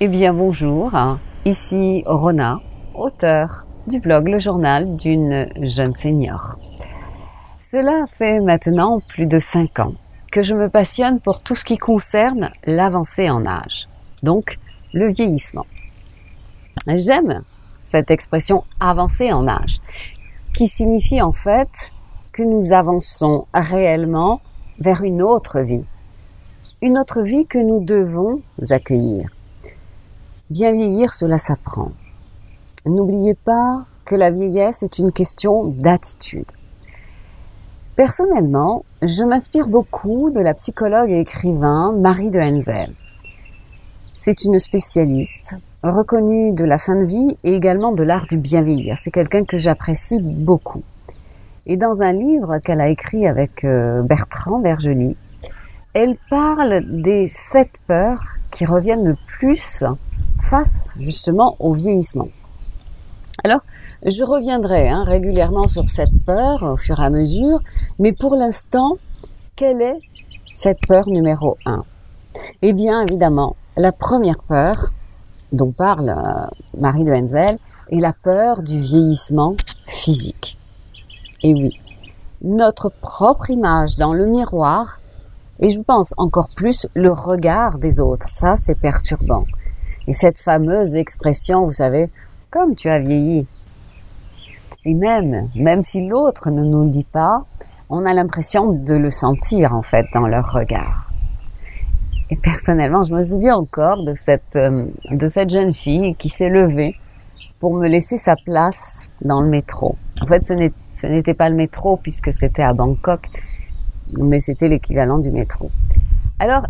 Eh bien bonjour, ici Rona, auteur du blog Le Journal d'une jeune senior. Cela fait maintenant plus de cinq ans que je me passionne pour tout ce qui concerne l'avancée en âge, donc le vieillissement. J'aime cette expression avancée en âge, qui signifie en fait que nous avançons réellement vers une autre vie, une autre vie que nous devons accueillir. Bien vieillir, cela s'apprend. N'oubliez pas que la vieillesse est une question d'attitude. Personnellement, je m'inspire beaucoup de la psychologue et écrivain Marie de Henzel. C'est une spécialiste reconnue de la fin de vie et également de l'art du bien vieillir. C'est quelqu'un que j'apprécie beaucoup. Et dans un livre qu'elle a écrit avec euh, Bertrand Vergely, elle parle des sept peurs qui reviennent le plus face justement au vieillissement. Alors, je reviendrai hein, régulièrement sur cette peur au fur et à mesure, mais pour l'instant, quelle est cette peur numéro un? Eh bien, évidemment, la première peur dont parle euh, Marie de Henzel est la peur du vieillissement physique. Et oui, notre propre image dans le miroir, et je pense encore plus le regard des autres, ça c'est perturbant. Et cette fameuse expression, vous savez, comme tu as vieilli, et même, même si l'autre ne nous le dit pas, on a l'impression de le sentir en fait dans leur regard. Et personnellement, je me souviens encore de cette, euh, de cette jeune fille qui s'est levée pour me laisser sa place dans le métro. En fait, ce n'était pas le métro puisque c'était à Bangkok, mais c'était l'équivalent du métro. Alors,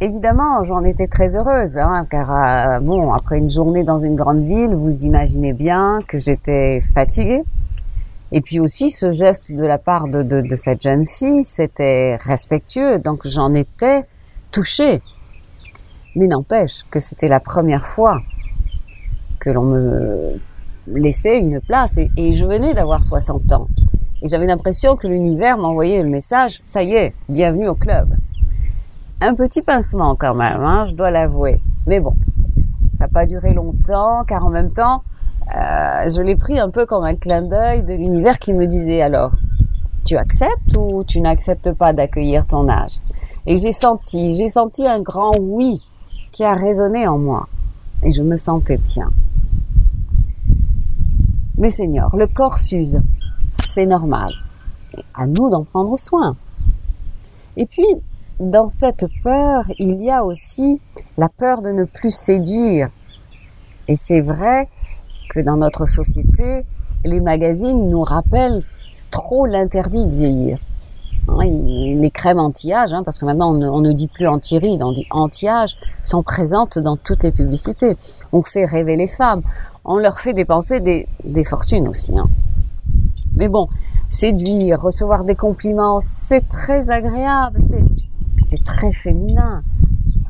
évidemment, j'en étais très heureuse, hein, car euh, bon, après une journée dans une grande ville, vous imaginez bien que j'étais fatiguée. Et puis aussi, ce geste de la part de, de, de cette jeune fille, c'était respectueux, donc j'en étais touchée. Mais n'empêche que c'était la première fois que l'on me laissait une place, et, et je venais d'avoir 60 ans. Et j'avais l'impression que l'univers m'envoyait le message, ça y est, bienvenue au club un petit pincement quand même, hein, je dois l'avouer. Mais bon, ça n'a pas duré longtemps, car en même temps, euh, je l'ai pris un peu comme un clin d'œil de l'univers qui me disait alors, tu acceptes ou tu n'acceptes pas d'accueillir ton âge? Et j'ai senti, j'ai senti un grand oui qui a résonné en moi, et je me sentais bien. Mais Seigneur, le corps s'use, c'est normal. À nous d'en prendre soin. Et puis, dans cette peur, il y a aussi la peur de ne plus séduire. Et c'est vrai que dans notre société, les magazines nous rappellent trop l'interdit de vieillir. Hein, les crèmes anti-âge, hein, parce que maintenant on ne, dit plus anti-rides, on dit anti-âge, sont présentes dans toutes les publicités. On fait rêver les femmes, on leur fait dépenser des, fortunes aussi. Hein. Mais bon, séduire, recevoir des compliments, c'est très agréable, c'est c'est très féminin.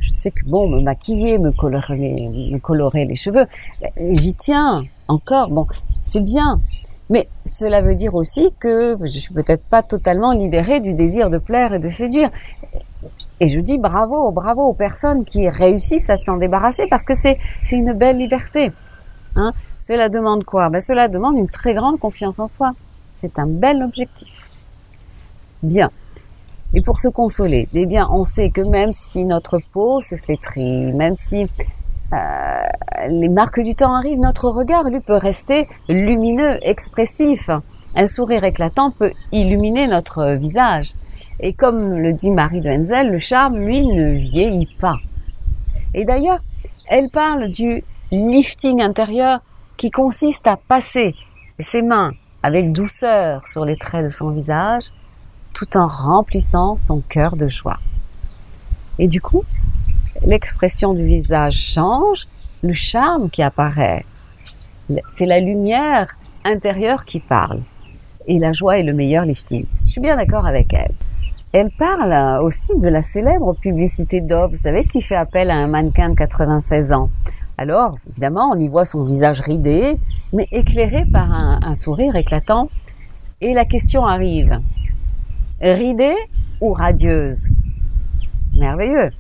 Je sais que bon, me maquiller, me colorer, me colorer les cheveux, j'y tiens encore. Bon, c'est bien. Mais cela veut dire aussi que je suis peut-être pas totalement libérée du désir de plaire et de séduire. Et je dis bravo, bravo aux personnes qui réussissent à s'en débarrasser parce que c'est c'est une belle liberté. Hein cela demande quoi? Ben, Cela demande une très grande confiance en soi. C'est un bel objectif. Bien. Et pour se consoler, eh bien, on sait que même si notre peau se flétrit, même si euh, les marques du temps arrivent, notre regard, lui, peut rester lumineux, expressif. Un sourire éclatant peut illuminer notre visage. Et comme le dit Marie de Henzel, le charme, lui, ne vieillit pas. Et d'ailleurs, elle parle du lifting intérieur qui consiste à passer ses mains avec douceur sur les traits de son visage tout en remplissant son cœur de joie. Et du coup, l'expression du visage change, le charme qui apparaît, c'est la lumière intérieure qui parle. Et la joie est le meilleur lifting. Je suis bien d'accord avec elle. Elle parle aussi de la célèbre publicité Dove, vous savez, qui fait appel à un mannequin de 96 ans. Alors, évidemment, on y voit son visage ridé, mais éclairé par un, un sourire éclatant. Et la question arrive, ridée ou radieuse? Merveilleux.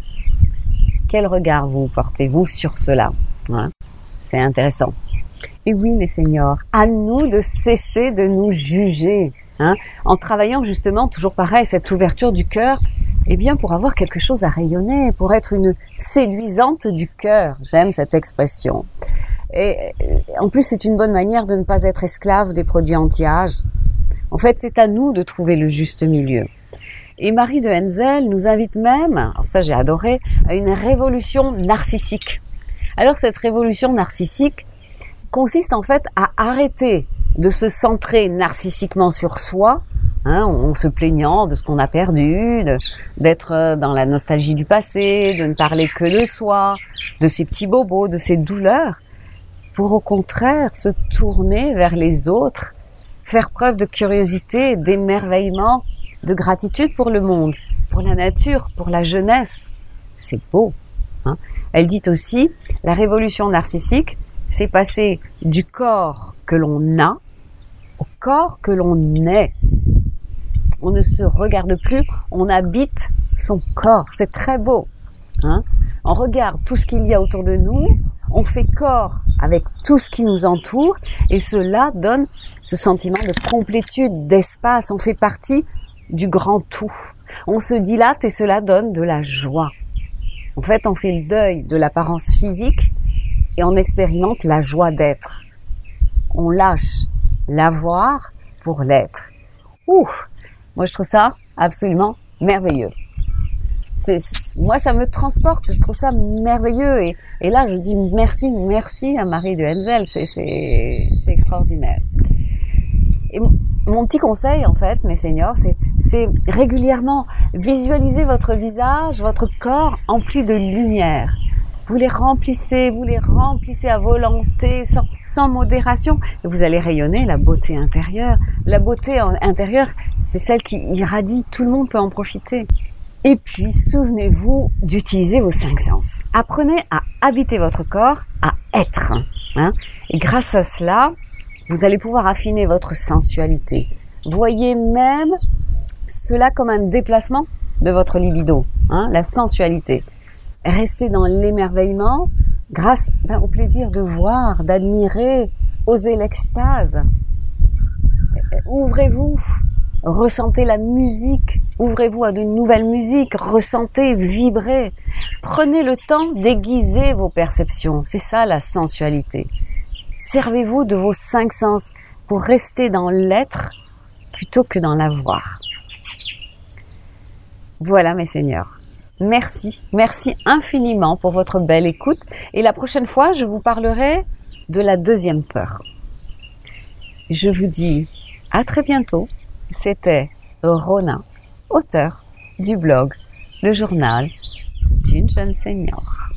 Quel regard vous portez-vous sur cela? Hein? C'est intéressant. Et oui, mes seigneurs, à nous de cesser de nous juger, hein, en travaillant justement, toujours pareil, cette ouverture du cœur, eh bien, pour avoir quelque chose à rayonner, pour être une séduisante du cœur. J'aime cette expression. Et en plus, c'est une bonne manière de ne pas être esclave des produits anti-âge. En fait, c'est à nous de trouver le juste milieu. Et Marie de Henzel nous invite même, ça j'ai adoré, à une révolution narcissique. Alors cette révolution narcissique consiste en fait à arrêter de se centrer narcissiquement sur soi, hein, en se plaignant de ce qu'on a perdu, d'être dans la nostalgie du passé, de ne parler que de soi, de ses petits bobos, de ses douleurs, pour au contraire se tourner vers les autres, faire preuve de curiosité, d'émerveillement, de gratitude pour le monde, pour la nature, pour la jeunesse. C'est beau. Hein Elle dit aussi, la révolution narcissique, c'est passer du corps que l'on a au corps que l'on est. On ne se regarde plus, on habite son corps. C'est très beau. Hein on regarde tout ce qu'il y a autour de nous, on fait corps avec tout ce qui nous entoure et cela donne ce sentiment de complétude, d'espace. On fait partie du grand tout. On se dilate et cela donne de la joie. En fait, on fait le deuil de l'apparence physique et on expérimente la joie d'être. On lâche l'avoir pour l'être. Ouh, moi je trouve ça absolument merveilleux moi, ça me transporte. Je trouve ça merveilleux. Et, et là, je dis merci, merci à Marie de Henzel. C'est extraordinaire. Et mon petit conseil, en fait, mes seniors, c'est régulièrement visualiser votre visage, votre corps empli de lumière. Vous les remplissez, vous les remplissez à volonté, sans, sans modération, et vous allez rayonner la beauté intérieure. La beauté intérieure, c'est celle qui irradie, tout le monde peut en profiter. Et puis, souvenez-vous d'utiliser vos cinq sens. Apprenez à habiter votre corps, à être. Hein. Et grâce à cela, vous allez pouvoir affiner votre sensualité. Voyez même cela comme un déplacement de votre libido, hein, la sensualité. Restez dans l'émerveillement grâce ben, au plaisir de voir, d'admirer, oser l'extase. Ouvrez-vous, Ressentez la musique, ouvrez-vous à de nouvelles musiques, ressentez, vibrez. Prenez le temps d'aiguiser vos perceptions, c'est ça la sensualité. Servez-vous de vos cinq sens pour rester dans l'être plutôt que dans l'avoir. Voilà mes seigneurs. Merci, merci infiniment pour votre belle écoute et la prochaine fois je vous parlerai de la deuxième peur. Je vous dis à très bientôt c'était Rona, auteur du blog Le journal d'une jeune senior.